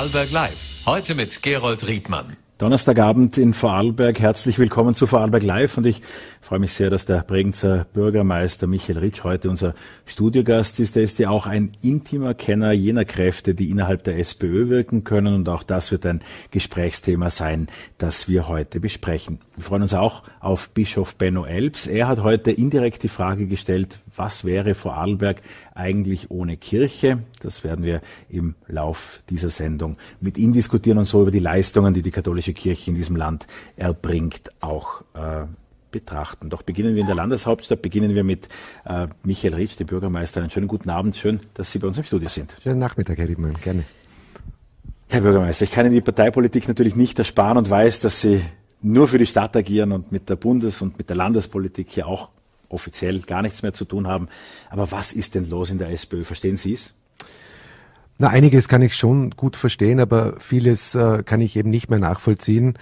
Vorarlberg Live. Heute mit Gerold Riedmann. Donnerstagabend in Vorarlberg. Herzlich willkommen zu Vorarlberg Live und ich freue mich sehr, dass der Bregenzer Bürgermeister Michael Ritsch heute unser Studiogast ist. Er ist ja auch ein intimer Kenner jener Kräfte, die innerhalb der SPÖ wirken können und auch das wird ein Gesprächsthema sein, das wir heute besprechen. Wir freuen uns auch auf Bischof Benno Elbs. Er hat heute indirekt die Frage gestellt, was wäre Vorarlberg eigentlich ohne Kirche? Das werden wir im Lauf dieser Sendung mit ihm diskutieren und so über die Leistungen, die die katholische Kirche in diesem Land erbringt, auch äh, betrachten. Doch beginnen wir in der Landeshauptstadt, beginnen wir mit äh, Michael Ritsch, dem Bürgermeister. Einen schönen guten Abend, schön, dass Sie bei uns im Studio sind. Schönen Nachmittag, Herr Riedmann, gerne. Herr Bürgermeister, ich kann Ihnen die Parteipolitik natürlich nicht ersparen und weiß, dass Sie nur für die Stadt agieren und mit der Bundes- und mit der Landespolitik hier auch offiziell gar nichts mehr zu tun haben. Aber was ist denn los in der SPÖ? Verstehen Sie es? Na, einiges kann ich schon gut verstehen, aber vieles äh, kann ich eben nicht mehr nachvollziehen.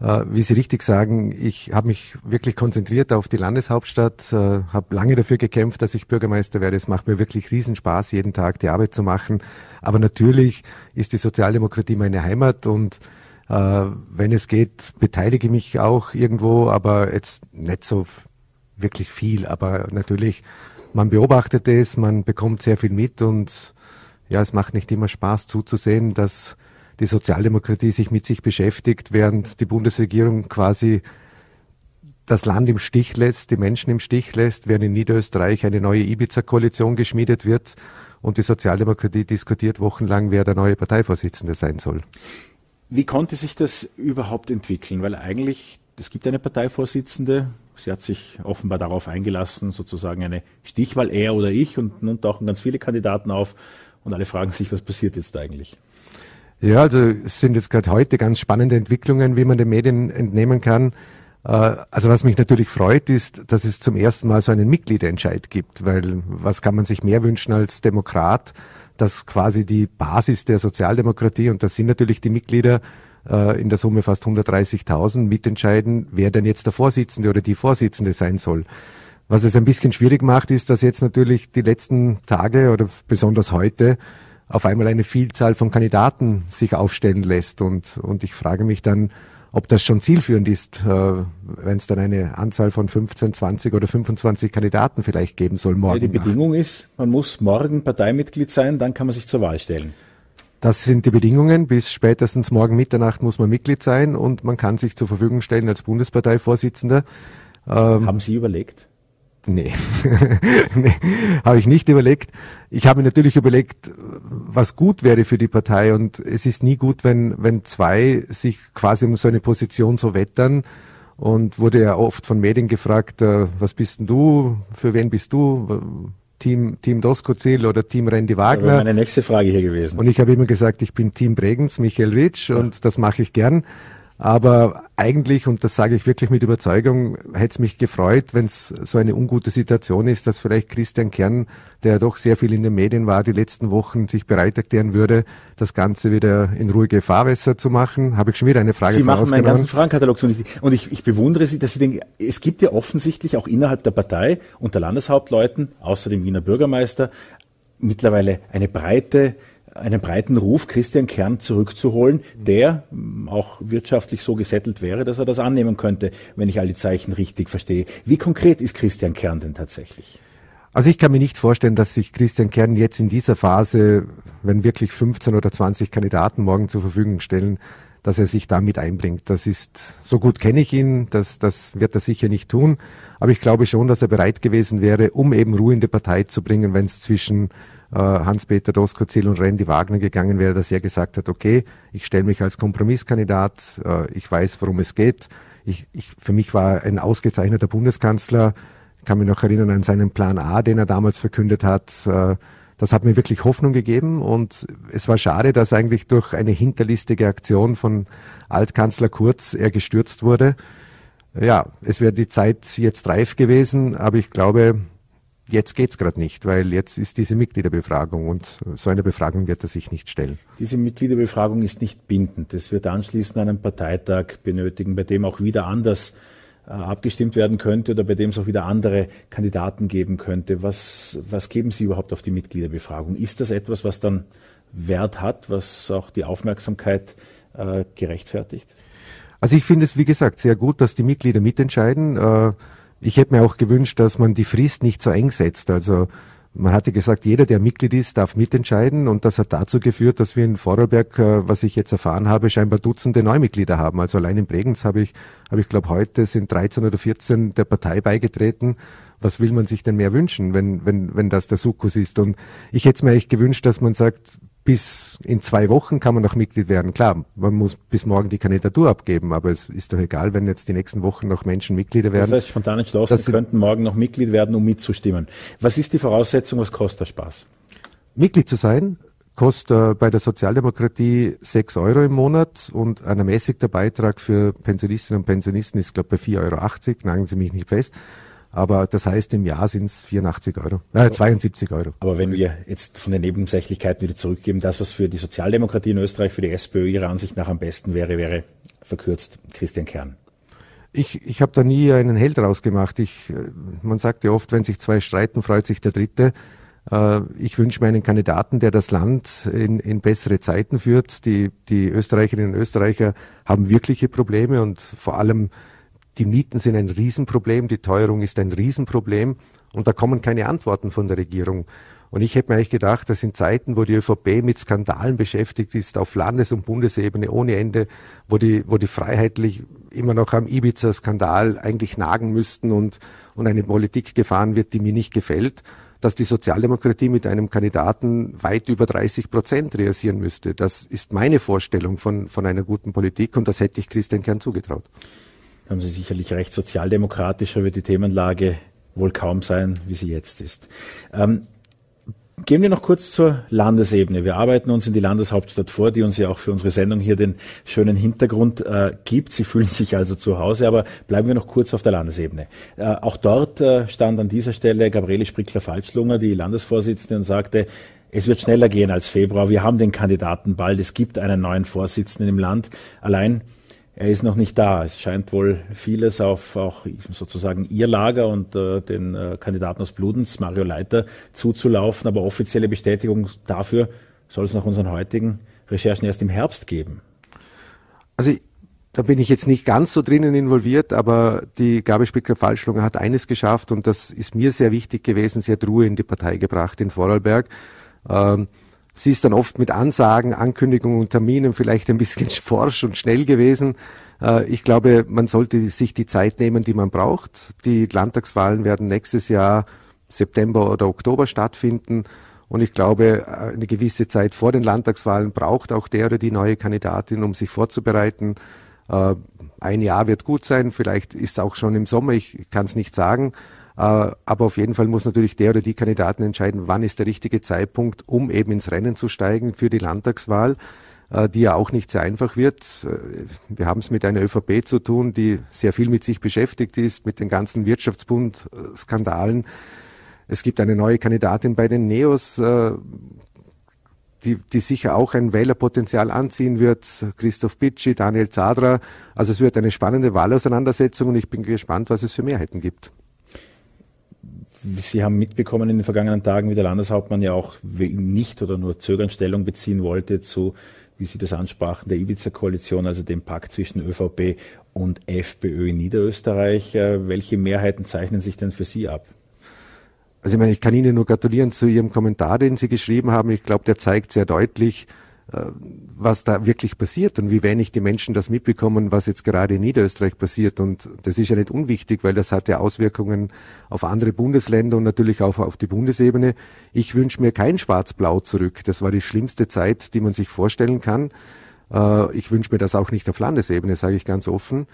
Äh, wie Sie richtig sagen, ich habe mich wirklich konzentriert auf die Landeshauptstadt, äh, habe lange dafür gekämpft, dass ich Bürgermeister werde. Es macht mir wirklich Riesenspaß, jeden Tag die Arbeit zu machen. Aber natürlich ist die Sozialdemokratie meine Heimat und äh, wenn es geht, beteilige mich auch irgendwo, aber jetzt nicht so wirklich viel, aber natürlich, man beobachtet es, man bekommt sehr viel mit und ja, es macht nicht immer Spaß zuzusehen, dass die Sozialdemokratie sich mit sich beschäftigt, während die Bundesregierung quasi das Land im Stich lässt, die Menschen im Stich lässt, während in Niederösterreich eine neue Ibiza-Koalition geschmiedet wird und die Sozialdemokratie diskutiert wochenlang, wer der neue Parteivorsitzende sein soll. Wie konnte sich das überhaupt entwickeln? Weil eigentlich, es gibt eine Parteivorsitzende, Sie hat sich offenbar darauf eingelassen, sozusagen eine Stichwahl, er oder ich, und nun tauchen ganz viele Kandidaten auf und alle fragen sich, was passiert jetzt eigentlich? Ja, also es sind jetzt gerade heute ganz spannende Entwicklungen, wie man den Medien entnehmen kann. Äh, also was mich natürlich freut, ist, dass es zum ersten Mal so einen Mitgliederentscheid gibt, weil was kann man sich mehr wünschen als Demokrat, dass quasi die Basis der Sozialdemokratie, und das sind natürlich die Mitglieder, äh, in der Summe fast 130.000 mitentscheiden, wer denn jetzt der Vorsitzende oder die Vorsitzende sein soll. Was es ein bisschen schwierig macht, ist, dass jetzt natürlich die letzten Tage oder besonders heute auf einmal eine Vielzahl von Kandidaten sich aufstellen lässt. Und, und ich frage mich dann, ob das schon zielführend ist, äh, wenn es dann eine Anzahl von 15, 20 oder 25 Kandidaten vielleicht geben soll morgen. Ja, die Bedingung ist, man muss morgen Parteimitglied sein, dann kann man sich zur Wahl stellen. Das sind die Bedingungen. Bis spätestens morgen Mitternacht muss man Mitglied sein und man kann sich zur Verfügung stellen als Bundesparteivorsitzender. Ähm, Haben Sie überlegt? Nee, nee habe ich nicht überlegt. Ich habe natürlich überlegt, was gut wäre für die Partei und es ist nie gut, wenn, wenn zwei sich quasi um so eine Position so wettern und wurde ja oft von Medien gefragt, äh, was bist denn du, für wen bist du, Team, Team Doskozil oder Team Randy Wagner. Das wäre meine nächste Frage hier gewesen. Und ich habe immer gesagt, ich bin Team Bregenz, Michael Ritsch ja. und das mache ich gern. Aber eigentlich, und das sage ich wirklich mit Überzeugung, hätte es mich gefreut, wenn es so eine ungute Situation ist, dass vielleicht Christian Kern, der doch sehr viel in den Medien war die letzten Wochen, sich bereit erklären würde, das Ganze wieder in ruhige Fahrwässer zu machen. Habe ich schon wieder eine Frage Sie machen meinen ganzen Fragenkatalog so nicht. Und ich, ich bewundere Sie, dass Sie denken, es gibt ja offensichtlich auch innerhalb der Partei unter Landeshauptleuten, außer dem Wiener Bürgermeister, mittlerweile eine breite einen breiten Ruf, Christian Kern zurückzuholen, der auch wirtschaftlich so gesettelt wäre, dass er das annehmen könnte, wenn ich all die Zeichen richtig verstehe. Wie konkret ist Christian Kern denn tatsächlich? Also ich kann mir nicht vorstellen, dass sich Christian Kern jetzt in dieser Phase, wenn wirklich 15 oder 20 Kandidaten morgen zur Verfügung stellen, dass er sich damit einbringt. Das ist, so gut kenne ich ihn, das, das wird er sicher nicht tun. Aber ich glaube schon, dass er bereit gewesen wäre, um eben Ruhe in die Partei zu bringen, wenn es zwischen Hans-Peter Doskozil und Randy Wagner gegangen wäre, dass er gesagt hat, okay, ich stelle mich als Kompromisskandidat, äh, ich weiß, worum es geht. Ich, ich, für mich war ein ausgezeichneter Bundeskanzler, ich kann mich noch erinnern an seinen Plan A, den er damals verkündet hat. Äh, das hat mir wirklich Hoffnung gegeben und es war schade, dass eigentlich durch eine hinterlistige Aktion von Altkanzler Kurz er gestürzt wurde. Ja, es wäre die Zeit jetzt reif gewesen, aber ich glaube, Jetzt geht's gerade nicht, weil jetzt ist diese Mitgliederbefragung und so eine Befragung wird er sich nicht stellen. Diese Mitgliederbefragung ist nicht bindend. Es wird anschließend einen Parteitag benötigen, bei dem auch wieder anders äh, abgestimmt werden könnte oder bei dem es auch wieder andere Kandidaten geben könnte. Was, was geben Sie überhaupt auf die Mitgliederbefragung? Ist das etwas, was dann Wert hat, was auch die Aufmerksamkeit äh, gerechtfertigt? Also ich finde es, wie gesagt, sehr gut, dass die Mitglieder mitentscheiden. Äh, ich hätte mir auch gewünscht, dass man die Frist nicht so eng setzt. Also man hatte gesagt, jeder, der Mitglied ist, darf mitentscheiden und das hat dazu geführt, dass wir in Vorarlberg, äh, was ich jetzt erfahren habe, scheinbar Dutzende Neumitglieder haben. Also allein in Bregenz habe ich, habe ich glaube heute sind 13 oder 14 der Partei beigetreten. Was will man sich denn mehr wünschen, wenn, wenn, wenn das der Sukkus ist? Und ich hätte es mir eigentlich gewünscht, dass man sagt, bis in zwei Wochen kann man noch Mitglied werden. Klar, man muss bis morgen die Kandidatur abgeben, aber es ist doch egal, wenn jetzt die nächsten Wochen noch Menschen Mitglieder werden. Das heißt, spontan entschlossen, Sie könnten morgen noch Mitglied werden, um mitzustimmen. Was ist die Voraussetzung, was kostet der Spaß? Mitglied zu sein, kostet äh, bei der Sozialdemokratie sechs Euro im Monat und ein ermäßigter Beitrag für Pensionistinnen und Pensionisten ist, glaube ich, bei 4,80 Euro. Nageln Sie mich nicht fest. Aber das heißt, im Jahr sind es 84 Euro, äh, 72 Euro. Aber wenn wir jetzt von den Nebensächlichkeiten wieder zurückgeben, das, was für die Sozialdemokratie in Österreich, für die SPÖ ihrer Ansicht nach am besten wäre, wäre verkürzt Christian Kern. Ich, ich habe da nie einen Held rausgemacht. Ich, äh, man sagt ja oft, wenn sich zwei streiten, freut sich der Dritte. Äh, ich wünsche mir einen Kandidaten, der das Land in, in bessere Zeiten führt. Die, die Österreicherinnen und Österreicher haben wirkliche Probleme und vor allem die Mieten sind ein Riesenproblem, die Teuerung ist ein Riesenproblem und da kommen keine Antworten von der Regierung. Und ich hätte mir eigentlich gedacht, dass in Zeiten, wo die ÖVP mit Skandalen beschäftigt ist, auf Landes- und Bundesebene ohne Ende, wo die, wo die freiheitlich immer noch am Ibiza-Skandal eigentlich nagen müssten und, und eine Politik gefahren wird, die mir nicht gefällt, dass die Sozialdemokratie mit einem Kandidaten weit über 30 Prozent realisieren müsste. Das ist meine Vorstellung von, von einer guten Politik und das hätte ich Christian Kern zugetraut. Da haben Sie sicherlich recht, sozialdemokratischer wird die Themenlage wohl kaum sein, wie sie jetzt ist. Ähm, Gehen wir noch kurz zur Landesebene. Wir arbeiten uns in die Landeshauptstadt vor, die uns ja auch für unsere Sendung hier den schönen Hintergrund äh, gibt. Sie fühlen sich also zu Hause, aber bleiben wir noch kurz auf der Landesebene. Äh, auch dort äh, stand an dieser Stelle Gabriele Sprickler-Falschlunger, die Landesvorsitzende, und sagte, es wird schneller gehen als Februar. Wir haben den Kandidaten bald. Es gibt einen neuen Vorsitzenden im Land. Allein er ist noch nicht da. Es scheint wohl vieles auf auch sozusagen ihr Lager und äh, den äh, Kandidaten aus Bludenz, Mario Leiter, zuzulaufen, aber offizielle Bestätigung dafür soll es nach unseren heutigen Recherchen erst im Herbst geben. Also da bin ich jetzt nicht ganz so drinnen involviert, aber die Gabi Spicker-Falschlunger hat eines geschafft und das ist mir sehr wichtig gewesen. Sie hat Ruhe in die Partei gebracht in Vorarlberg. Ähm, Sie ist dann oft mit Ansagen, Ankündigungen und Terminen vielleicht ein bisschen forsch und schnell gewesen. Äh, ich glaube, man sollte sich die Zeit nehmen, die man braucht. Die Landtagswahlen werden nächstes Jahr September oder Oktober stattfinden. Und ich glaube, eine gewisse Zeit vor den Landtagswahlen braucht auch der oder die neue Kandidatin, um sich vorzubereiten. Äh, ein Jahr wird gut sein, vielleicht ist es auch schon im Sommer, ich kann es nicht sagen. Äh, aber auf jeden Fall muss natürlich der oder die Kandidaten entscheiden, wann ist der richtige Zeitpunkt, um eben ins Rennen zu steigen für die Landtagswahl, äh, die ja auch nicht sehr einfach wird. Äh, wir haben es mit einer ÖVP zu tun, die sehr viel mit sich beschäftigt ist, mit den ganzen Wirtschaftsbund-Skandalen. Es gibt eine neue Kandidatin bei den Neos, die, die sicher auch ein Wählerpotenzial anziehen wird. Christoph Bitschi, Daniel Zadra. Also es wird eine spannende Wahlauseinandersetzung und ich bin gespannt, was es für Mehrheiten gibt. Sie haben mitbekommen in den vergangenen Tagen, wie der Landeshauptmann ja auch nicht oder nur zögernd Stellung beziehen wollte zu, wie Sie das ansprachen, der Ibiza-Koalition, also dem Pakt zwischen ÖVP und FPÖ in Niederösterreich. Äh, welche Mehrheiten zeichnen sich denn für Sie ab? Also ich meine, ich kann Ihnen nur gratulieren zu Ihrem Kommentar, den Sie geschrieben haben. Ich glaube, der zeigt sehr deutlich, was da wirklich passiert und wie wenig die Menschen das mitbekommen, was jetzt gerade in Niederösterreich passiert. Und das ist ja nicht unwichtig, weil das hat ja Auswirkungen auf andere Bundesländer und natürlich auch auf die Bundesebene. Ich wünsche mir kein Schwarz-Blau zurück. Das war die schlimmste Zeit, die man sich vorstellen kann. Äh, ich wünsche mir das auch nicht auf Landesebene, sage ich ganz offen.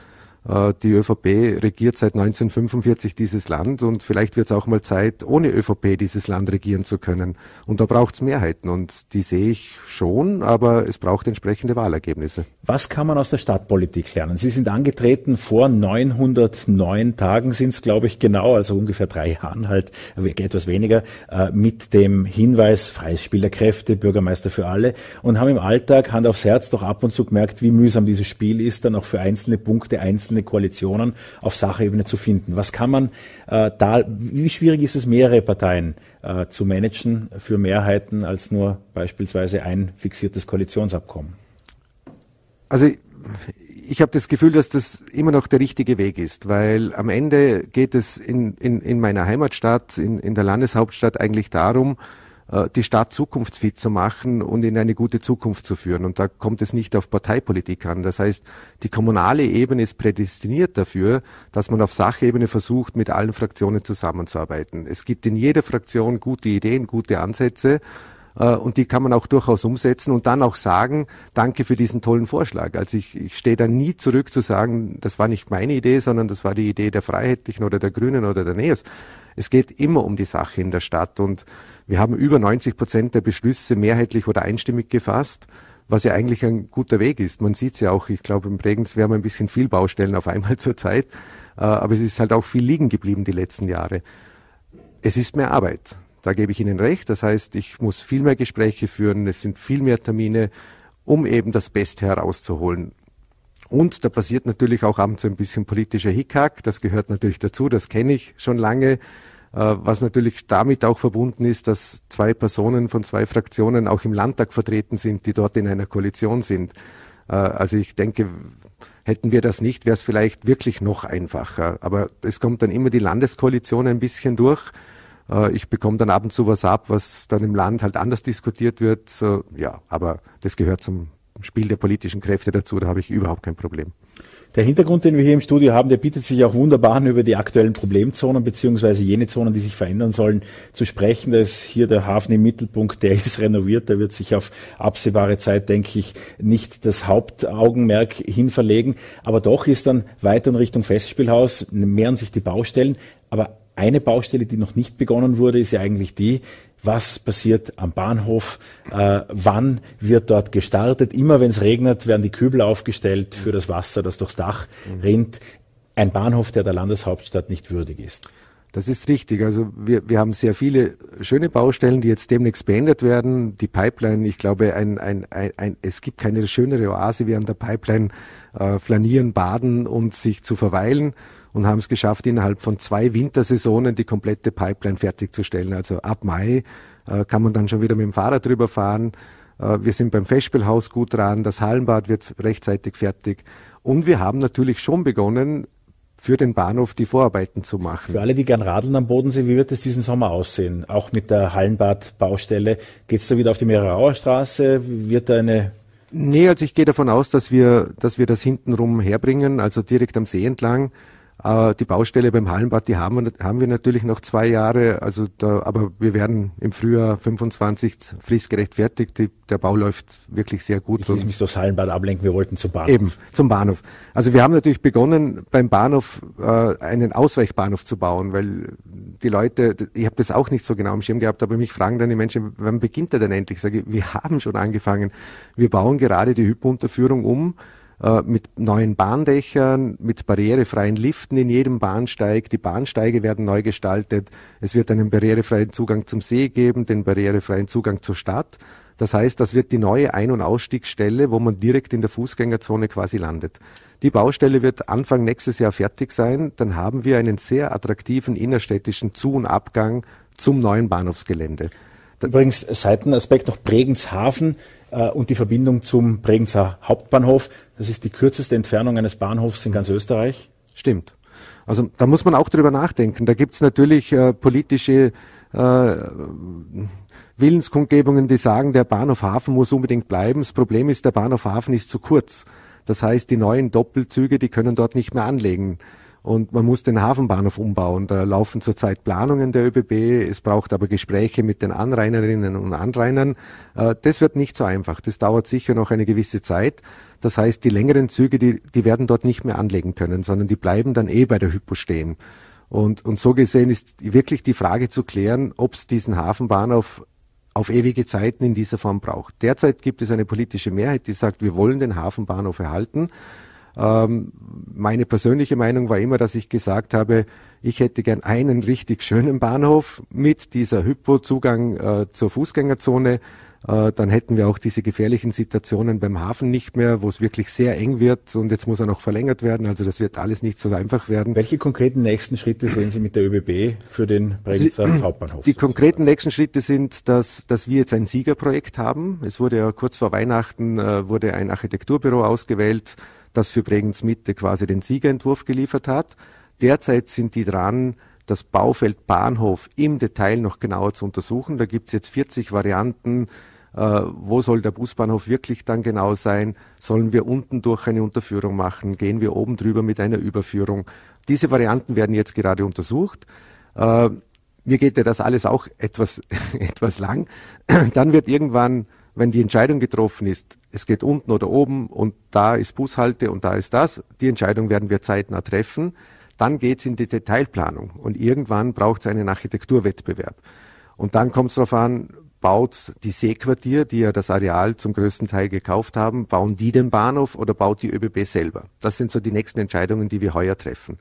Äh, die ÖVP regiert seit 1945 dieses Land und vielleicht wird es auch mal Zeit, ohne ÖVP dieses Land regieren zu können. Und da braucht es Mehrheiten und die sehe ich schon, aber es braucht entsprechende Wahlergebnisse. Was kann man aus der Stadtpolitik lernen? Sie sind angetreten vor 909 Tagen sind es, glaube ich, genau, also ungefähr drei Jahren halt, etwas weniger, äh, mit dem Hinweis freies Spiel der Kräfte, Bürgermeister für alle und haben im Alltag Hand aufs Herz doch ab und zu gemerkt, wie mühsam dieses Spiel ist, dann auch für einzelne Punkte einzeln wechselnde Koalitionen auf Sachebene zu finden. Was kann man äh, da, wie schwierig ist es, mehrere Parteien äh, zu managen für Mehrheiten als nur beispielsweise ein fixiertes Koalitionsabkommen? Also ich habe das Gefühl, dass das immer noch der richtige Weg ist, weil am Ende geht es in, in, in meiner Heimatstadt, in, in der Landeshauptstadt eigentlich darum, die Stadt zukunftsfit zu machen und in eine gute Zukunft zu führen. Und da kommt es nicht auf Parteipolitik an. Das heißt, die kommunale Ebene ist prädestiniert dafür, dass man auf Sachebene versucht, mit allen Fraktionen zusammenzuarbeiten. Es gibt in jeder Fraktion gute Ideen, gute Ansätze äh, und die kann man auch durchaus umsetzen und dann auch sagen, danke für diesen tollen Vorschlag. Also ich, ich stehe da nie zurück zu sagen, das war nicht meine Idee, sondern das war die Idee der Freiheitlichen oder der Grünen oder der NEOS. Es geht immer um die Sache in der Stadt und wir haben über 90 Prozent der Beschlüsse mehrheitlich oder einstimmig gefasst was ja eigentlich ein guter Weg ist. Man sieht es ja auch, ich glaube, im Bregenz wir haben ein bisschen viel Baustellen auf einmal zur Zeit, äh, aber es ist halt auch viel liegen geblieben die letzten Jahre. Es ist mehr Arbeit. Da gebe ich Ihnen recht. Das heißt, ich muss viel mehr Gespräche führen, es sind viel mehr Termine, um eben das Beste herauszuholen. Und da passiert natürlich auch abends so ein bisschen politischer Hickhack. Das gehört natürlich dazu, das kenne ich schon lange. Äh, was natürlich damit auch verbunden ist, dass zwei Personen von zwei Fraktionen auch im Landtag vertreten sind, die dort in einer Koalition sind. Äh, also ich denke, hätten wir das nicht, wäre es vielleicht wirklich noch einfacher. Aber es kommt dann immer die Landeskoalition ein bisschen durch. Äh, ich bekomme dann ab und zu was ab, was dann im Land halt anders diskutiert wird. Ja, aber das gehört zum Spiel der politischen Kräfte dazu, da habe ich überhaupt kein Problem. Der Hintergrund, den wir hier im Studio haben, der bietet sich auch wunderbar an, über die aktuellen Problemzonen beziehungsweise jene Zonen, die sich verändern sollen, zu sprechen. Da ist hier der Hafen im Mittelpunkt, der ist renoviert, da wird sich auf absehbare Zeit, denke ich, nicht das Hauptaugenmerk hinverlegen. Aber doch ist dann weiter in Richtung Festspielhaus, mehren sich die Baustellen. Aber eine Baustelle, die noch nicht begonnen wurde, ist ja eigentlich die, was passiert am Bahnhof, äh, wann wird dort gestartet. Immer wenn es regnet, werden die Kübel aufgestellt für das Wasser, das durchs Dach rinnt. Ein Bahnhof, der der Landeshauptstadt nicht würdig ist. Das ist richtig. Also wir, wir haben sehr viele schöne Baustellen, die jetzt demnächst beendet werden. Die Pipeline, ich glaube, ein, ein, ein, ein, es gibt keine schönere Oase wie an der Pipeline äh, flanieren, baden und sich zu verweilen und haben es geschafft, innerhalb von zwei Wintersaisonen die komplette Pipeline fertigzustellen. Also ab Mai äh, kann man dann schon wieder mit dem Fahrrad drüber fahren. Äh, wir sind beim Festspielhaus gut dran, das Hallenbad wird rechtzeitig fertig. Und wir haben natürlich schon begonnen, für den Bahnhof die Vorarbeiten zu machen. Für alle, die gern radeln am Bodensee, wie wird es diesen Sommer aussehen? Auch mit der Hallenbad-Baustelle. Geht es da wieder auf die Mehrerauer Straße? Wird da eine Nee, also ich gehe davon aus, dass wir, dass wir das hintenrum herbringen, also direkt am See entlang. Äh, die Baustelle beim Hallenbad, die haben wir, haben wir natürlich noch zwei Jahre, also da, aber wir werden im Frühjahr 25 fristgerecht fertig. Die, der Bau läuft wirklich sehr gut. Ich will mich durchs Hallenbad ablenken, wir wollten zum Bahnhof. Eben, zum Bahnhof. Also wir haben natürlich begonnen, beim Bahnhof äh, einen Ausweichbahnhof zu bauen, weil die Leute, ich habe das auch nicht so genau im Schirm gehabt, aber mich fragen dann die Menschen, wann beginnt er denn endlich? Ich sage, wir haben schon angefangen. Wir bauen gerade die Hypo-Unterführung um äh, mit neuen Bahndächern, mit barrierefreien Liften in jedem Bahnsteig. Die Bahnsteige werden neu gestaltet. Es wird einen barrierefreien Zugang zum See geben, den barrierefreien Zugang zur Stadt. Das heißt, das wird die neue Ein- und Ausstiegsstelle, wo man direkt in der Fußgängerzone quasi landet. Die Baustelle wird Anfang nächstes Jahr fertig sein. Dann haben wir einen sehr attraktiven innerstädtischen Zu- und Abgang zum neuen Bahnhofsgelände. Übrigens, Seitenaspekt noch Bregenzhafen äh, und die Verbindung zum Bregenzer Hauptbahnhof. Das ist die kürzeste Entfernung eines Bahnhofs in ganz Österreich. Stimmt. Also da muss man auch drüber nachdenken. Da gibt's natürlich äh, politische äh, Willenskundgebungen, die sagen, der Bahnhof Hafen muss unbedingt bleiben. Das Problem ist, der Bahnhof Hafen ist zu kurz. Das heißt, die neuen Doppelzüge, die können dort nicht mehr anlegen und man muss den Hafenbahnhof umbauen. Da laufen zurzeit Planungen der ÖBB. Es braucht aber Gespräche mit den Anrainerinnen und Anrainern. Äh, das wird nicht so einfach. Das dauert sicher noch eine gewisse Zeit. Das heißt, die längeren Züge, die, die werden dort nicht mehr anlegen können, sondern die bleiben dann eh bei der Hypo stehen. Und, und so gesehen ist wirklich die Frage zu klären, ob es diesen Hafenbahnhof auf ewige Zeiten in dieser Form braucht. Derzeit gibt es eine politische Mehrheit, die sagt, wir wollen den Hafenbahnhof erhalten. Ähm, meine persönliche Meinung war immer, dass ich gesagt habe, ich hätte gern einen richtig schönen Bahnhof mit dieser Hypo-Zugang äh, zur Fußgängerzone. Äh, dann hätten wir auch diese gefährlichen Situationen beim Hafen nicht mehr, wo es wirklich sehr eng wird und jetzt muss er noch verlängert werden. Also das wird alles nicht so einfach werden. Welche konkreten nächsten Schritte sehen Sie mit der ÖBB für den Bregenzer also Hauptbahnhof? Die konkreten nächsten Schritte sind, dass, dass wir jetzt ein Siegerprojekt haben. Es wurde ja kurz vor Weihnachten äh, wurde ein Architekturbüro ausgewählt, das für Bregenz Mitte quasi den Siegerentwurf geliefert hat. Derzeit sind die dran, das Baufeld Bahnhof im Detail noch genauer zu untersuchen. Da gibt es jetzt 40 Varianten. Äh, wo soll der Busbahnhof wirklich dann genau sein? Sollen wir unten durch eine Unterführung machen? Gehen wir oben drüber mit einer Überführung? Diese Varianten werden jetzt gerade untersucht. Äh, mir geht ja das alles auch etwas, etwas lang. Dann wird irgendwann, wenn die Entscheidung getroffen ist, es geht unten oder oben und da ist Bushalte und da ist das, die Entscheidung werden wir zeitnah treffen. Dann geht es in die Detailplanung und irgendwann braucht es einen Architekturwettbewerb. Und dann kommt es darauf an, baut die Seequartier, die ja das Areal zum größten Teil gekauft haben, bauen die den Bahnhof oder baut die ÖBB selber? Das sind so die nächsten Entscheidungen, die wir heuer treffen.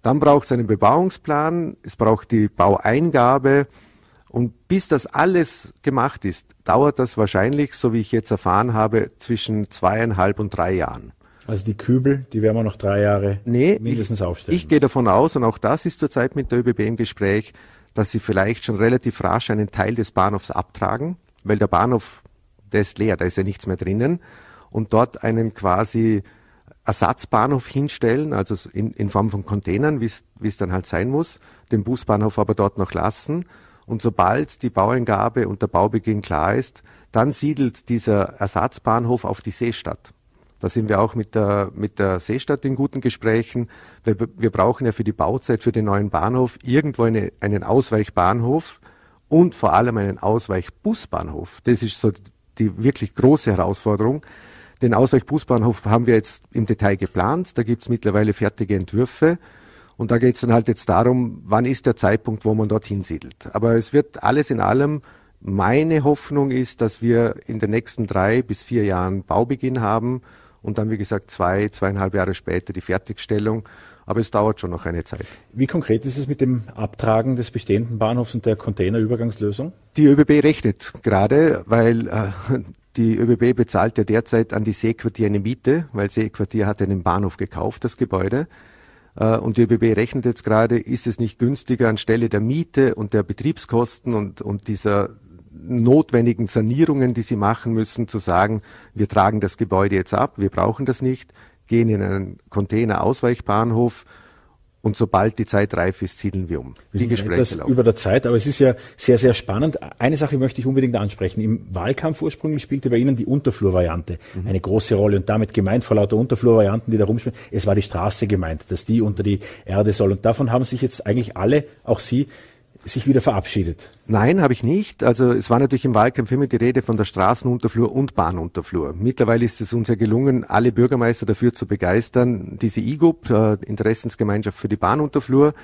Dann braucht es einen Bebauungsplan, es braucht die Baueingabe und bis das alles gemacht ist, dauert das wahrscheinlich, so wie ich jetzt erfahren habe, zwischen zweieinhalb und drei Jahren. Also die Kübel, die werden wir noch drei Jahre nee, mindestens ich, aufstellen. Ich gehe davon aus, und auch das ist zurzeit mit der ÖBB im Gespräch, dass sie vielleicht schon relativ rasch einen Teil des Bahnhofs abtragen, weil der Bahnhof, der ist leer, da ist ja nichts mehr drinnen, und dort einen quasi Ersatzbahnhof hinstellen, also in, in Form von Containern, wie es dann halt sein muss, den Busbahnhof aber dort noch lassen. Und sobald die Baueingabe und der Baubeginn klar ist, dann siedelt dieser Ersatzbahnhof auf die Seestadt. Da sind wir auch mit der, mit der Seestadt in guten Gesprächen. Wir, wir brauchen ja für die Bauzeit für den neuen Bahnhof irgendwo eine, einen Ausweichbahnhof und vor allem einen Ausweichbusbahnhof. Das ist so die wirklich große Herausforderung. Den Ausweichbusbahnhof haben wir jetzt im Detail geplant. Da gibt es mittlerweile fertige Entwürfe. Und da geht es dann halt jetzt darum, wann ist der Zeitpunkt, wo man dorthin siedelt. Aber es wird alles in allem, meine Hoffnung ist, dass wir in den nächsten drei bis vier Jahren Baubeginn haben und dann, wie gesagt, zwei, zweieinhalb Jahre später die Fertigstellung. Aber es dauert schon noch eine Zeit. Wie konkret ist es mit dem Abtragen des bestehenden Bahnhofs und der Containerübergangslösung? Die ÖBB rechnet gerade, weil äh, die ÖBB bezahlt ja derzeit an die Seequartier eine Miete, weil Seequartier hat einen Bahnhof gekauft, das Gebäude. Äh, und die ÖBB rechnet jetzt gerade, ist es nicht günstiger anstelle der Miete und der Betriebskosten und, und dieser notwendigen Sanierungen, die sie machen müssen, zu sagen, wir tragen das Gebäude jetzt ab, wir brauchen das nicht, gehen in einen Container-Ausweichbahnhof und sobald die Zeit reif ist, siedeln wir um. Wir die Gespräche laufen. über der Zeit, aber es ist ja sehr, sehr spannend. Eine Sache möchte ich unbedingt ansprechen. Im Wahlkampf ursprünglich spielte bei Ihnen die Unterflurvariante mhm. eine große Rolle und damit gemeint vor lauter Unterflurvarianten, die da rumspielen. Es war die Straße gemeint, dass die unter die Erde soll. Und davon haben sich jetzt eigentlich alle, auch Sie, sich wieder verabschiedet? Nein, habe ich nicht. Also es war natürlich im Wahlkampf immer die Rede von der Straßenunterflur und Bahnunterflur. Mittlerweile ist es uns ja gelungen, alle Bürgermeister dafür zu begeistern, diese IGUP, äh, Interessensgemeinschaft für die Bahnunterflur,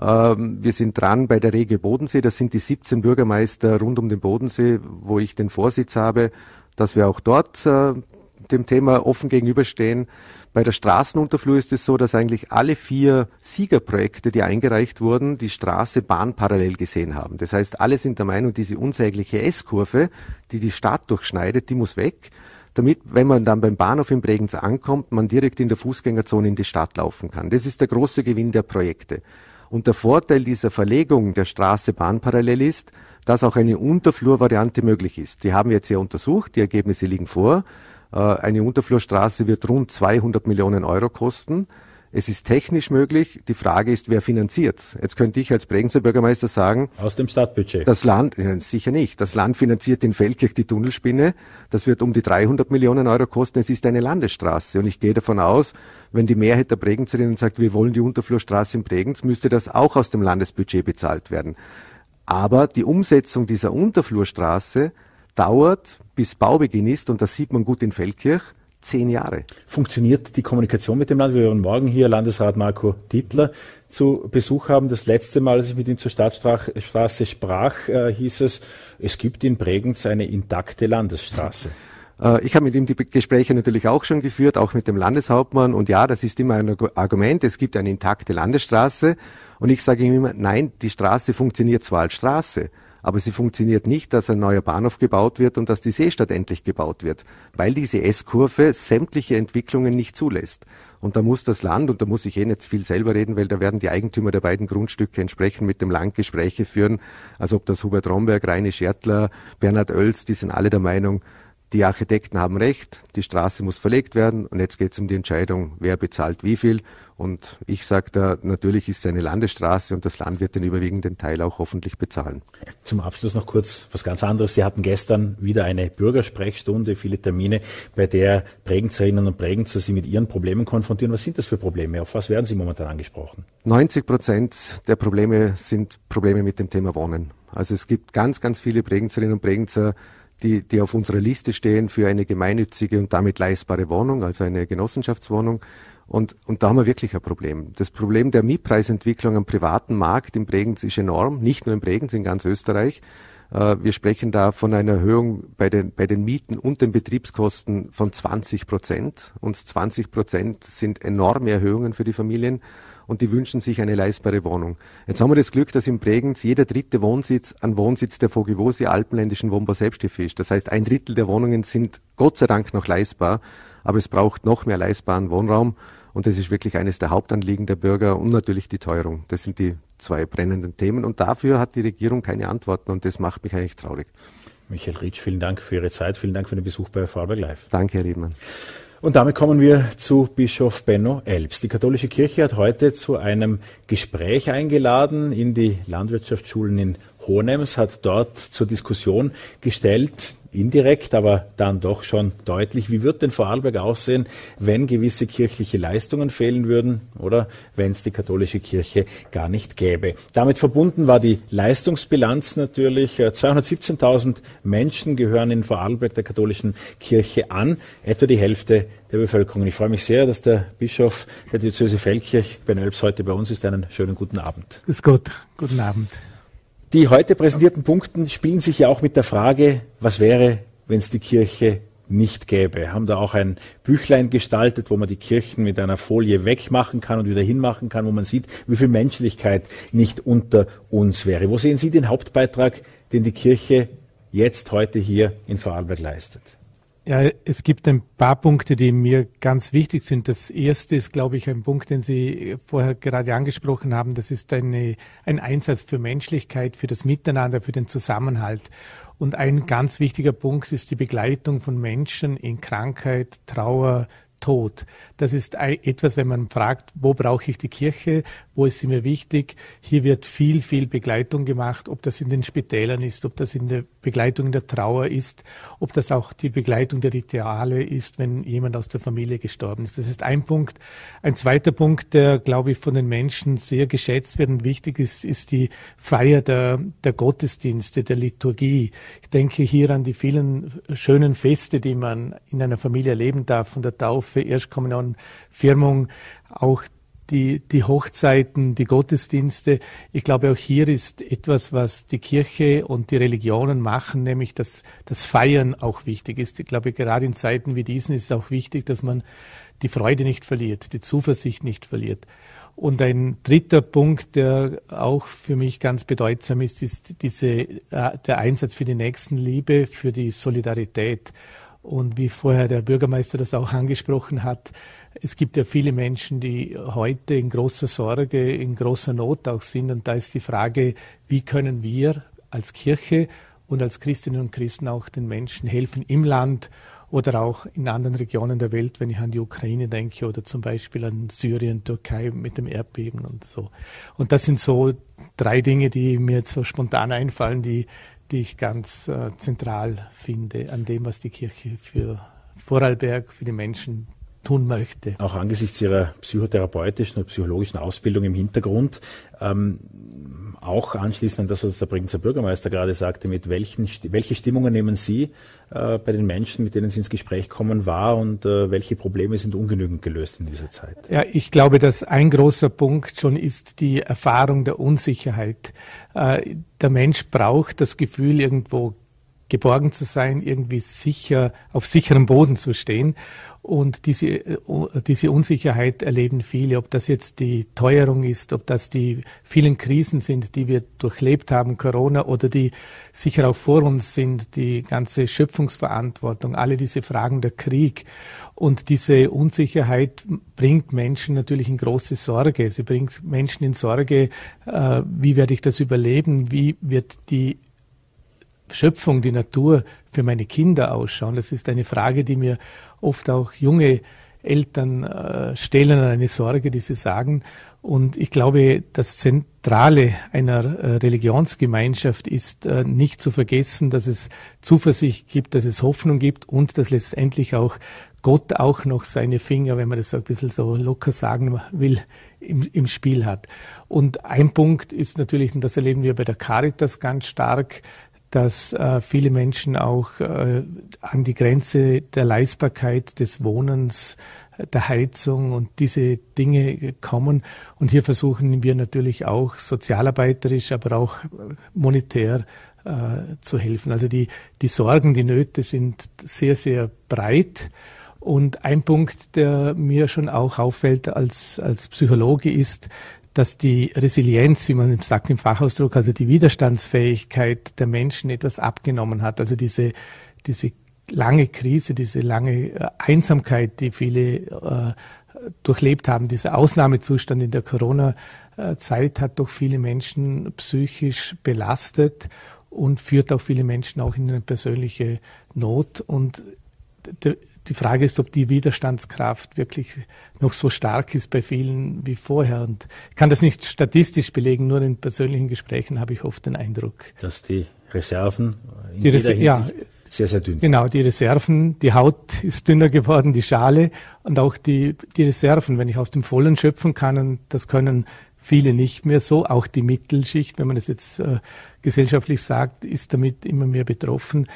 ähm, wir sind dran bei der Regio Bodensee. Das sind die 17 Bürgermeister rund um den Bodensee, wo ich den Vorsitz habe, dass wir auch dort äh, dem Thema offen gegenüberstehen. Bei der Straßenunterflur ist es so, dass eigentlich alle vier Siegerprojekte, die eingereicht wurden, die Straße bahnparallel gesehen haben. Das heißt, alle sind der Meinung, diese unsägliche S-Kurve, die die Stadt durchschneidet, die muss weg, damit, wenn man dann beim Bahnhof in Bregenz ankommt, man direkt in der Fußgängerzone in die Stadt laufen kann. Das ist der große Gewinn der Projekte. Und der Vorteil dieser Verlegung der Straße bahnparallel ist, dass auch eine Unterflurvariante möglich ist. Die haben wir jetzt ja untersucht, die Ergebnisse liegen vor. Äh, eine Unterflurstraße wird rund 200 Millionen Euro kosten. Es ist technisch möglich. Die Frage ist, wer finanziert Jetzt könnte ich als Bregenzer Bürgermeister sagen. Aus dem Stadtbudget. Das Land, ja, sicher nicht. Das Land finanziert in Feldkirch die Tunnelspinne. Das wird um die 300 Millionen Euro kosten. Es ist eine Landesstraße. Und ich gehe davon aus, wenn die Mehrheit der Bregenzerinnen sagt, wir wollen die Unterflurstraße in Bregenz, müsste das auch aus dem Landesbudget bezahlt werden. Aber die Umsetzung dieser Unterflurstraße dauert, bis Baubeginn ist, und das sieht man gut in Feldkirch, zehn Jahre. Funktioniert die Kommunikation mit dem Land? Wir werden morgen hier Landesrat Marco Dittler zu Besuch haben. Das letzte Mal, als ich mit ihm zur Stadtstraße sprach, äh, hieß es, es gibt in Bregenz eine intakte Landesstraße. Äh, ich habe mit ihm die Gespräche natürlich auch schon geführt, auch mit dem Landeshauptmann. Und ja, das ist immer ein Argument. Es gibt eine intakte Landesstraße. Und ich sage ihm immer, nein, die Straße funktioniert zwar als Straße, aber sie funktioniert nicht, dass ein neuer Bahnhof gebaut wird und dass die Seestadt endlich gebaut wird, weil diese S-Kurve sämtliche Entwicklungen nicht zulässt. Und da muss das Land, und da muss ich eh nicht viel selber reden, weil da werden die Eigentümer der beiden Grundstücke entsprechend mit dem Land Gespräche führen. Also ob das Hubert Romberg, Reine Schertler, Bernhard Oels, die sind alle der Meinung, die Architekten haben recht, die Straße muss verlegt werden und jetzt geht es um die Entscheidung, wer bezahlt wie viel. Und ich sage da, natürlich ist es eine Landesstraße und das Land wird den überwiegenden Teil auch hoffentlich bezahlen. Zum Abschluss noch kurz was ganz anderes. Sie hatten gestern wieder eine Bürgersprechstunde, viele Termine, bei der Prägenzerinnen und Prägenzer Sie mit Ihren Problemen konfrontieren. Was sind das für Probleme? Auf was werden Sie momentan angesprochen? 90 Prozent der Probleme sind Probleme mit dem Thema Wohnen. Also es gibt ganz, ganz viele Prägenzerinnen und Prägenzer, die, die auf unserer Liste stehen für eine gemeinnützige und damit leistbare Wohnung, also eine Genossenschaftswohnung. Und, und da haben wir wirklich ein Problem. Das Problem der Mietpreisentwicklung am privaten Markt in Bregenz ist enorm, nicht nur in Bregenz, in ganz Österreich. Äh, wir sprechen da von einer Erhöhung bei den, bei den Mieten und den Betriebskosten von 20 Prozent. Und 20 Prozent sind enorme Erhöhungen für die Familien und die wünschen sich eine leistbare Wohnung. Jetzt haben wir das Glück, dass in Bregenz jeder dritte Wohnsitz ein Wohnsitz der Vogevosi alpenländischen Wohnbau Selbsthilfe ist. Das heißt, ein Drittel der Wohnungen sind Gott sei Dank noch leistbar, aber es braucht noch mehr leistbaren Wohnraum und das ist wirklich eines der Hauptanliegen der Bürger und natürlich die Teuerung. Das sind die zwei brennenden Themen und dafür hat die Regierung keine Antworten und das macht mich eigentlich traurig. Michael Ritsch, vielen Dank für Ihre Zeit, vielen Dank für den Besuch bei Vorarlberg Live. Danke, Herr Riedmann. Und damit kommen wir zu Bischof Benno Elbs. Die katholische Kirche hat heute zu einem Gespräch eingeladen in die Landwirtschaftsschulen in Hohenems, hat dort zur Diskussion gestellt, indirekt, aber dann doch schon deutlich. Wie wird denn Vorarlberg aussehen, wenn gewisse kirchliche Leistungen fehlen würden oder wenn es die katholische Kirche gar nicht gäbe? Damit verbunden war die Leistungsbilanz natürlich. 217.000 äh, Menschen gehören in Vorarlberg der katholischen Kirche an, etwa die Hälfte der Bevölkerung. Ich freue mich sehr, dass der Bischof der Diözese Feldkirch, Ben Elbs, heute bei uns ist. Einen schönen guten Abend. Ist gut. Guten Abend. Die heute präsentierten Punkte spielen sich ja auch mit der Frage, was wäre, wenn es die Kirche nicht gäbe. Haben da auch ein Büchlein gestaltet, wo man die Kirchen mit einer Folie wegmachen kann und wieder hinmachen kann, wo man sieht, wie viel Menschlichkeit nicht unter uns wäre. Wo sehen Sie den Hauptbeitrag, den die Kirche jetzt heute hier in Vorarlberg leistet? Ja, es gibt ein paar Punkte, die mir ganz wichtig sind. Das erste ist, glaube ich, ein Punkt, den Sie vorher gerade angesprochen haben. Das ist eine, ein Einsatz für Menschlichkeit, für das Miteinander, für den Zusammenhalt. Und ein ganz wichtiger Punkt ist die Begleitung von Menschen in Krankheit, Trauer, Tod. Das ist etwas, wenn man fragt, wo brauche ich die Kirche, wo ist sie mir wichtig. Hier wird viel, viel Begleitung gemacht, ob das in den Spitälern ist, ob das in der Begleitung der Trauer ist, ob das auch die Begleitung der Rituale ist, wenn jemand aus der Familie gestorben ist. Das ist ein Punkt. Ein zweiter Punkt, der, glaube ich, von den Menschen sehr geschätzt wird und wichtig ist, ist die Feier der, der Gottesdienste, der Liturgie. Ich denke hier an die vielen schönen Feste, die man in einer Familie erleben darf, von der Taufe, Erstkommunion, Firmung, auch die, die Hochzeiten, die Gottesdienste. Ich glaube, auch hier ist etwas, was die Kirche und die Religionen machen, nämlich dass das Feiern auch wichtig ist. Ich glaube, gerade in Zeiten wie diesen ist es auch wichtig, dass man die Freude nicht verliert, die Zuversicht nicht verliert. Und ein dritter Punkt, der auch für mich ganz bedeutsam ist, ist diese, äh, der Einsatz für die Nächstenliebe, für die Solidarität. Und wie vorher der Bürgermeister das auch angesprochen hat, es gibt ja viele Menschen, die heute in großer Sorge, in großer Not auch sind. Und da ist die Frage, wie können wir als Kirche und als Christinnen und Christen auch den Menschen helfen im Land oder auch in anderen Regionen der Welt, wenn ich an die Ukraine denke oder zum Beispiel an Syrien, Türkei mit dem Erdbeben und so. Und das sind so drei Dinge, die mir jetzt so spontan einfallen, die, die ich ganz äh, zentral finde an dem, was die Kirche für Vorarlberg, für die Menschen tun möchte. Auch angesichts Ihrer psychotherapeutischen und psychologischen Ausbildung im Hintergrund, ähm, auch anschließend an das, was der Bregenzer Bürgermeister gerade sagte, mit welchen, welche Stimmungen nehmen Sie äh, bei den Menschen, mit denen Sie ins Gespräch kommen, wahr und äh, welche Probleme sind ungenügend gelöst in dieser Zeit? Ja, ich glaube, dass ein großer Punkt schon ist die Erfahrung der Unsicherheit. Äh, der Mensch braucht das Gefühl, irgendwo geborgen zu sein, irgendwie sicher, auf sicherem Boden zu stehen. Und diese, äh, diese Unsicherheit erleben viele, ob das jetzt die Teuerung ist, ob das die vielen Krisen sind, die wir durchlebt haben, Corona, oder die sicher auch vor uns sind, die ganze Schöpfungsverantwortung, alle diese Fragen der Krieg. Und diese Unsicherheit bringt Menschen natürlich in große Sorge. Sie bringt Menschen in Sorge, äh, wie werde ich das überleben, wie wird die Schöpfung, die Natur für meine Kinder ausschauen? Das ist eine Frage, die mir oft auch junge Eltern äh, stellen, eine Sorge, die sie sagen. Und ich glaube, das Zentrale einer äh, Religionsgemeinschaft ist äh, nicht zu vergessen, dass es Zuversicht gibt, dass es Hoffnung gibt und dass letztendlich auch Gott auch noch seine Finger, wenn man das so ein bisschen so locker sagen will, im, im Spiel hat. Und ein Punkt ist natürlich, und das erleben wir bei der Caritas ganz stark, dass äh, viele Menschen auch äh, an die Grenze der Leistbarkeit des Wohnens, äh, der Heizung und diese Dinge kommen. Und hier versuchen wir natürlich auch sozialarbeiterisch, aber auch monetär äh, zu helfen. Also die, die Sorgen, die Nöte sind sehr, sehr breit. Und ein Punkt, der mir schon auch auffällt als, als Psychologe ist, dass die Resilienz, wie man sagt im Fachausdruck, also die Widerstandsfähigkeit der Menschen etwas abgenommen hat. Also diese, diese lange Krise, diese lange äh, Einsamkeit, die viele äh, durchlebt haben, dieser Ausnahmezustand in der Corona-Zeit hat doch viele Menschen psychisch belastet und führt auch viele Menschen auch in eine persönliche Not. Und die Frage ist, ob die Widerstandskraft wirklich noch so stark ist bei vielen wie vorher. Und ich kann das nicht statistisch belegen, nur in persönlichen Gesprächen habe ich oft den Eindruck. Dass die Reserven in die Reser ja, sehr, sehr dünn sind. Genau, die Reserven, die Haut ist dünner geworden, die Schale und auch die, die Reserven, wenn ich aus dem Vollen schöpfen kann, und das können viele nicht mehr so, auch die Mittelschicht, wenn man das jetzt äh, gesellschaftlich sagt, ist damit immer mehr betroffen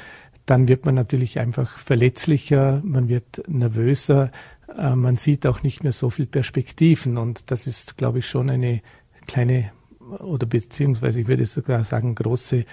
dann wird man natürlich einfach verletzlicher, man wird nervöser, äh, man sieht auch nicht mehr so viel Perspektiven. Und das ist, glaube ich, schon eine kleine oder beziehungsweise ich würde sogar sagen große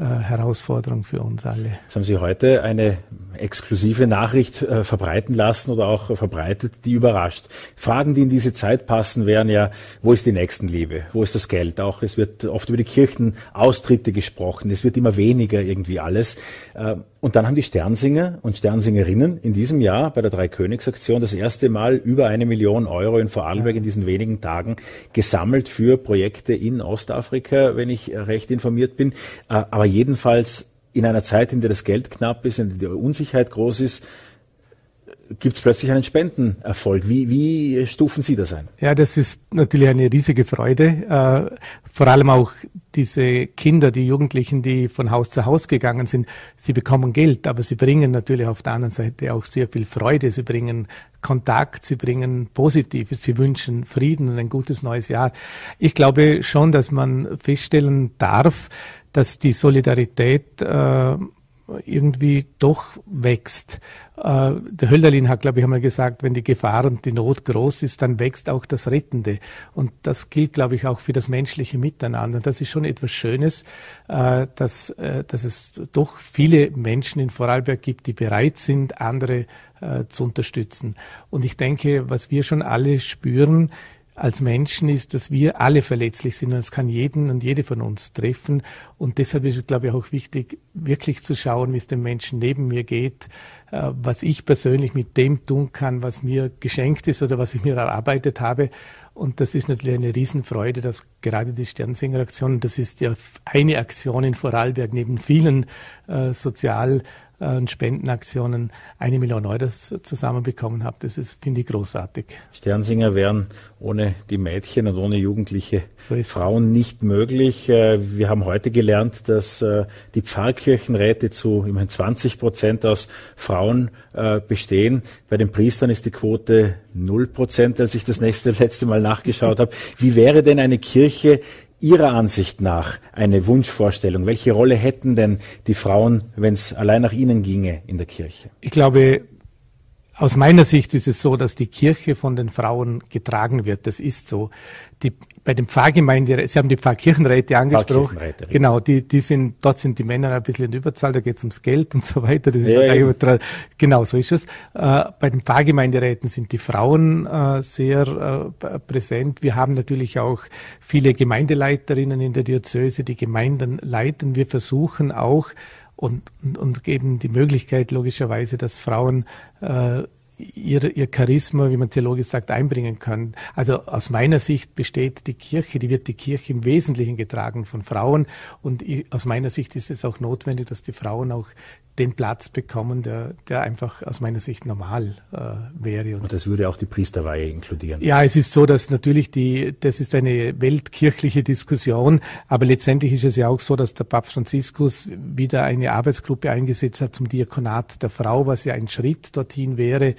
Herausforderung für uns alle. Jetzt haben Sie heute eine exklusive Nachricht äh, verbreiten lassen oder auch verbreitet, die überrascht. Fragen, die in diese Zeit passen, wären ja, wo ist die Nächstenliebe? Wo ist das Geld? Auch es wird oft über die Kirchenaustritte gesprochen. Es wird immer weniger irgendwie alles. Äh, und dann haben die Sternsinger und Sternsingerinnen in diesem Jahr bei der Dreikönigsaktion das erste Mal über eine Million Euro in Vorarlberg in diesen wenigen Tagen gesammelt für Projekte in Ostafrika, wenn ich recht informiert bin. Äh, aber jedenfalls in einer Zeit, in der das Geld knapp ist, in der die Unsicherheit groß ist, gibt es plötzlich einen Spendenerfolg. Wie, wie stufen Sie das ein? Ja, das ist natürlich eine riesige Freude. Äh, vor allem auch diese Kinder, die Jugendlichen, die von Haus zu Haus gegangen sind, sie bekommen Geld, aber sie bringen natürlich auf der anderen Seite auch sehr viel Freude. Sie bringen Kontakt, sie bringen Positives, sie wünschen Frieden und ein gutes neues Jahr. Ich glaube schon, dass man feststellen darf, dass die Solidarität äh, irgendwie doch wächst. Äh, der Hölderlin hat, glaube ich, einmal gesagt, wenn die Gefahr und die Not groß ist, dann wächst auch das Rettende. Und das gilt, glaube ich, auch für das menschliche Miteinander. Und das ist schon etwas Schönes, äh, dass, äh, dass es doch viele Menschen in Vorarlberg gibt, die bereit sind, andere äh, zu unterstützen. Und ich denke, was wir schon alle spüren, als Menschen ist, dass wir alle verletzlich sind und es kann jeden und jede von uns treffen. Und deshalb ist es, glaube ich, auch wichtig, wirklich zu schauen, wie es dem Menschen neben mir geht, äh, was ich persönlich mit dem tun kann, was mir geschenkt ist oder was ich mir erarbeitet habe. Und das ist natürlich eine Riesenfreude, dass gerade die Sternsinger-Aktion, das ist ja eine Aktion in Vorarlberg neben vielen äh, sozial und Spendenaktionen eine Million Euro zusammenbekommen habe. Das ist, finde ich, großartig. Sternsinger wären ohne die Mädchen und ohne jugendliche so Frauen nicht möglich. Äh, wir haben heute gelernt, dass äh, die Pfarrkirchenräte zu immerhin 20 Prozent aus Frauen äh, bestehen. Bei den Priestern ist die Quote 0 Prozent, als ich das nächste, letzte Mal nachgeschaut habe. Wie wäre denn eine Kirche Ihrer Ansicht nach eine Wunschvorstellung? Welche Rolle hätten denn die Frauen, wenn es allein nach Ihnen ginge in der Kirche? Ich glaube, aus meiner Sicht ist es so, dass die Kirche von den Frauen getragen wird. Das ist so. Die, bei den Pfarrgemeinden, Sie haben die Pfarrkirchenräte angesprochen. Pfarrkirchenräte, genau, die, die sind, dort sind die Männer ein bisschen in Überzahl, da geht es ums Geld und so weiter. Das ist ja, genau, so ist es. Äh, bei den Pfarrgemeinderäten sind die Frauen äh, sehr äh, präsent. Wir haben natürlich auch viele Gemeindeleiterinnen in der Diözese, die Gemeinden leiten. Wir versuchen auch, und, und, und geben die Möglichkeit logischerweise, dass Frauen äh, ihr, ihr Charisma, wie man theologisch sagt, einbringen können. Also aus meiner Sicht besteht die Kirche, die wird die Kirche im Wesentlichen getragen von Frauen und aus meiner Sicht ist es auch notwendig, dass die Frauen auch den Platz bekommen, der, der einfach aus meiner Sicht normal äh, wäre. Und, und das würde auch die Priesterweihe inkludieren. Ja, es ist so, dass natürlich die, das ist eine weltkirchliche Diskussion, aber letztendlich ist es ja auch so, dass der Papst Franziskus wieder eine Arbeitsgruppe eingesetzt hat zum Diakonat der Frau, was ja ein Schritt dorthin wäre,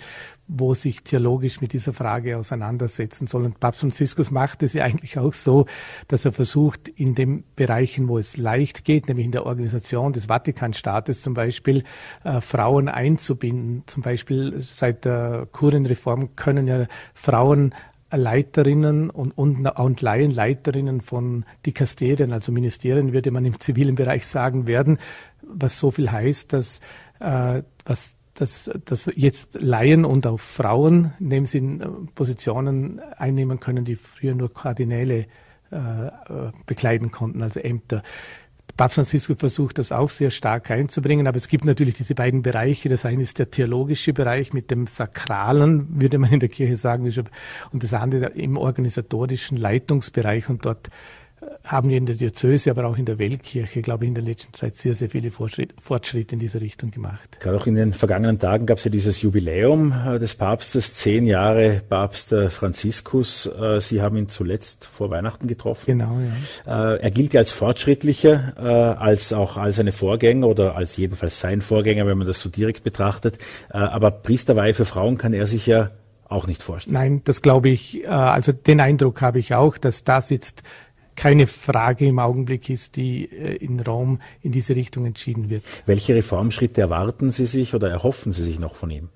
wo sich theologisch mit dieser Frage auseinandersetzen soll. Und Papst Franziskus macht es ja eigentlich auch so, dass er versucht, in den Bereichen, wo es leicht geht, nämlich in der Organisation des Vatikanstaates zum Beispiel, äh, Frauen einzubinden. Zum Beispiel seit der Kurienreform können ja Frauen Leiterinnen und, und, und Laienleiterinnen von Dikasterien, also Ministerien, würde man im zivilen Bereich sagen werden, was so viel heißt, dass äh, was dass, dass jetzt Laien und auch Frauen, indem sie äh, Positionen einnehmen können, die früher nur Kardinäle äh, äh, bekleiden konnten, also Ämter. Papst Franziskus versucht das auch sehr stark einzubringen, aber es gibt natürlich diese beiden Bereiche. Das eine ist der theologische Bereich mit dem Sakralen, würde man in der Kirche sagen, und das andere im organisatorischen Leitungsbereich und dort haben wir in der Diözese, aber auch in der Weltkirche, glaube ich, in der letzten Zeit sehr, sehr viele Fortschritte in diese Richtung gemacht. Gerade auch in den vergangenen Tagen gab es ja dieses Jubiläum äh, des Papstes, zehn Jahre Papst Franziskus. Äh, Sie haben ihn zuletzt vor Weihnachten getroffen. Genau, ja. Äh, er gilt ja als fortschrittlicher, als auch als seine Vorgänger oder als jedenfalls sein Vorgänger, wenn man das so direkt betrachtet. Aber Priesterweihe für Frauen kann er sich ja auch nicht vorstellen. Nein, das glaube ich, also den Eindruck habe ich auch, dass das jetzt keine Frage im Augenblick ist, die äh, in Rom in diese Richtung entschieden wird. Welche Reformschritte erwarten Sie sich oder erhoffen Sie sich noch von ihm?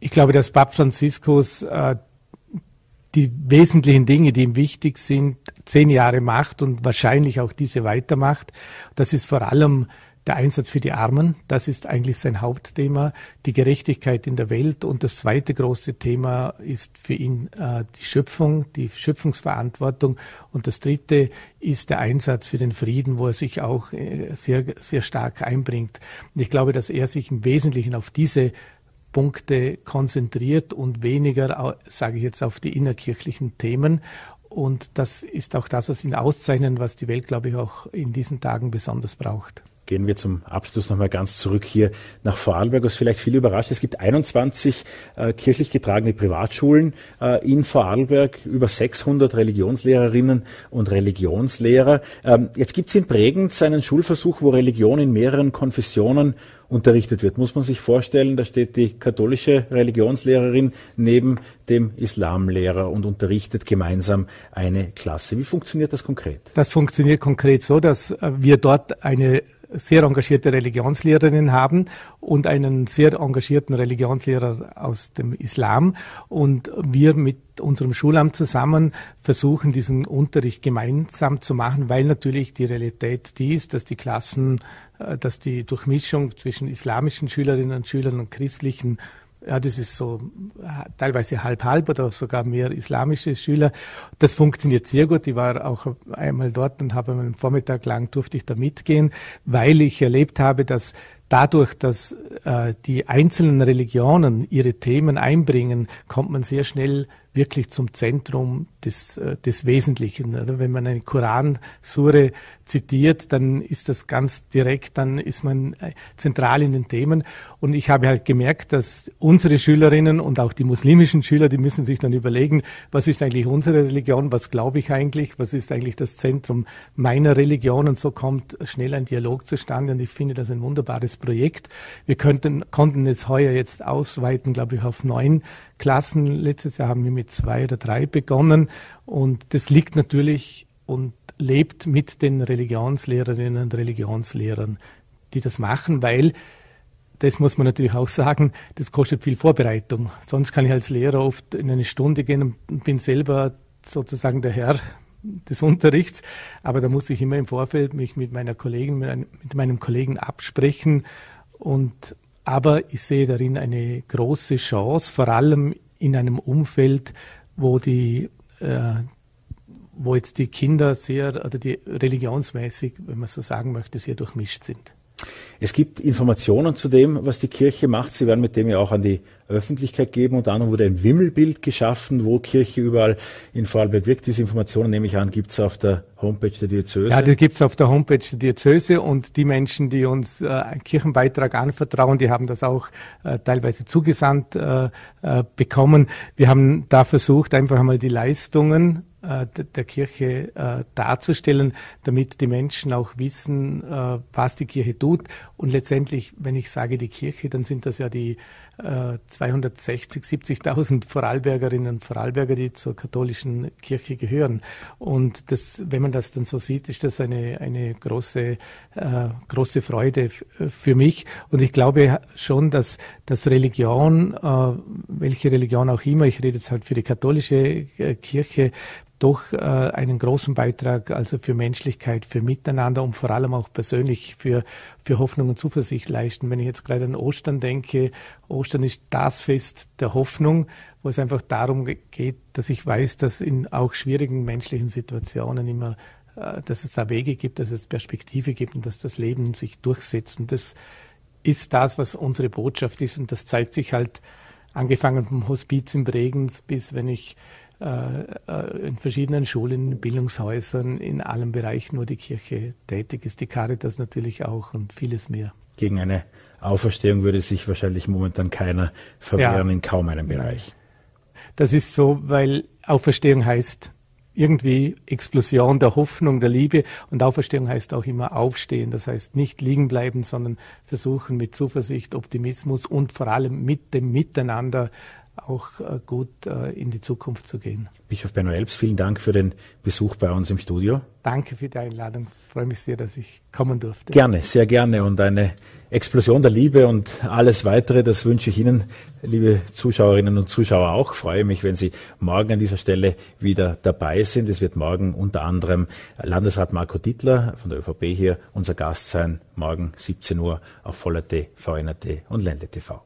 Ich glaube, dass Papst Franziskus äh, die wesentlichen Dinge, die ihm wichtig sind, zehn Jahre macht und wahrscheinlich auch diese weitermacht. Das ist vor allem der Einsatz für die Armen, das ist eigentlich sein Hauptthema, die Gerechtigkeit in der Welt. Und das zweite große Thema ist für ihn äh, die Schöpfung, die Schöpfungsverantwortung. Und das dritte ist der Einsatz für den Frieden, wo er sich auch äh, sehr, sehr stark einbringt. Und ich glaube, dass er sich im Wesentlichen auf diese Punkte konzentriert und weniger, sage ich jetzt, auf die innerkirchlichen Themen. Und das ist auch das, was ihn auszeichnet, was die Welt, glaube ich, auch in diesen Tagen besonders braucht gehen wir zum Abschluss nochmal ganz zurück hier nach Vorarlberg, was vielleicht viele überrascht. Es gibt 21 äh, kirchlich getragene Privatschulen äh, in Vorarlberg, über 600 Religionslehrerinnen und Religionslehrer. Ähm, jetzt gibt es in Bregenz einen Schulversuch, wo Religion in mehreren Konfessionen unterrichtet wird. Muss man sich vorstellen, da steht die katholische Religionslehrerin neben dem Islamlehrer und unterrichtet gemeinsam eine Klasse. Wie funktioniert das konkret? Das funktioniert konkret so, dass äh, wir dort eine sehr engagierte Religionslehrerin haben und einen sehr engagierten Religionslehrer aus dem Islam. Und wir mit unserem Schulamt zusammen versuchen, diesen Unterricht gemeinsam zu machen, weil natürlich die Realität die ist, dass die Klassen, äh, dass die Durchmischung zwischen islamischen Schülerinnen und Schülern und christlichen ja, das ist so teilweise halb-halb oder sogar mehr islamische Schüler. Das funktioniert sehr gut. Ich war auch einmal dort und habe einen Vormittag lang durfte ich da mitgehen, weil ich erlebt habe, dass dadurch, dass äh, die einzelnen Religionen ihre Themen einbringen, kommt man sehr schnell wirklich zum Zentrum des, äh, des Wesentlichen. Wenn man eine Koran-Sure zitiert, dann ist das ganz direkt, dann ist man äh, zentral in den Themen. Und ich habe halt gemerkt, dass unsere Schülerinnen und auch die muslimischen Schüler, die müssen sich dann überlegen, was ist eigentlich unsere Religion, was glaube ich eigentlich, was ist eigentlich das Zentrum meiner Religion. Und so kommt schnell ein Dialog zustande. Und ich finde das ein wunderbares Projekt. Wir könnten, konnten es heuer jetzt ausweiten, glaube ich, auf neun Klassen. Letztes Jahr haben wir mit zwei oder drei begonnen. Und das liegt natürlich und lebt mit den Religionslehrerinnen und Religionslehrern, die das machen, weil das muss man natürlich auch sagen, das kostet viel Vorbereitung. Sonst kann ich als Lehrer oft in eine Stunde gehen und bin selber sozusagen der Herr des Unterrichts. Aber da muss ich immer im Vorfeld mich mit meiner Kollegin, mit meinem Kollegen absprechen. Und, aber ich sehe darin eine große Chance, vor allem in einem Umfeld, wo die, äh, wo jetzt die Kinder sehr, oder die religionsmäßig, wenn man so sagen möchte, sehr durchmischt sind. Es gibt Informationen zu dem, was die Kirche macht. Sie werden mit dem ja auch an die Öffentlichkeit geben. Unter anderem wurde ein Wimmelbild geschaffen, wo Kirche überall in Vorarlberg wirkt. Diese Informationen, nehme ich an, gibt es auf der Homepage der Diözese. Ja, die gibt es auf der Homepage der Diözese und die Menschen, die uns äh, einen Kirchenbeitrag anvertrauen, die haben das auch äh, teilweise zugesandt äh, äh bekommen. Wir haben da versucht, einfach einmal die Leistungen der Kirche äh, darzustellen, damit die Menschen auch wissen, äh, was die Kirche tut. Und letztendlich, wenn ich sage die Kirche, dann sind das ja die 260, 70.000 Vorarlbergerinnen und Vorarlberger, die zur katholischen Kirche gehören. Und das, wenn man das dann so sieht, ist das eine, eine große, äh, große Freude für mich. Und ich glaube schon, dass, dass Religion, äh, welche Religion auch immer, ich rede jetzt halt für die katholische Kirche, doch äh, einen großen Beitrag also für Menschlichkeit, für Miteinander und vor allem auch persönlich für, für Hoffnung und Zuversicht leisten. Wenn ich jetzt gerade an Ostern denke, Ostern ist das Fest der Hoffnung, wo es einfach darum geht, dass ich weiß, dass in auch schwierigen menschlichen Situationen immer, äh, dass es da Wege gibt, dass es Perspektive gibt und dass das Leben sich durchsetzt. Und das ist das, was unsere Botschaft ist und das zeigt sich halt angefangen vom Hospiz in Bregenz bis wenn ich in verschiedenen Schulen, Bildungshäusern, in allen Bereichen, wo die Kirche tätig ist, die Caritas natürlich auch und vieles mehr. Gegen eine Auferstehung würde sich wahrscheinlich momentan keiner verwehren ja. in kaum einem Bereich. Das ist so, weil Auferstehung heißt irgendwie Explosion der Hoffnung, der Liebe und Auferstehung heißt auch immer aufstehen. Das heißt nicht liegen bleiben, sondern versuchen mit Zuversicht, Optimismus und vor allem mit dem Miteinander auch äh, gut äh, in die Zukunft zu gehen. Bischof Benno Elbs, vielen Dank für den Besuch bei uns im Studio. Danke für die Einladung. Ich freue mich sehr, dass ich kommen durfte. Gerne, sehr gerne. Und eine Explosion der Liebe und alles weitere, das wünsche ich Ihnen, liebe Zuschauerinnen und Zuschauer auch. Ich freue mich, wenn Sie morgen an dieser Stelle wieder dabei sind. Es wird morgen unter anderem Landesrat Marco Dittler von der ÖVP hier unser Gast sein. Morgen 17 Uhr auf Voller.t, VNRT und Ländle TV.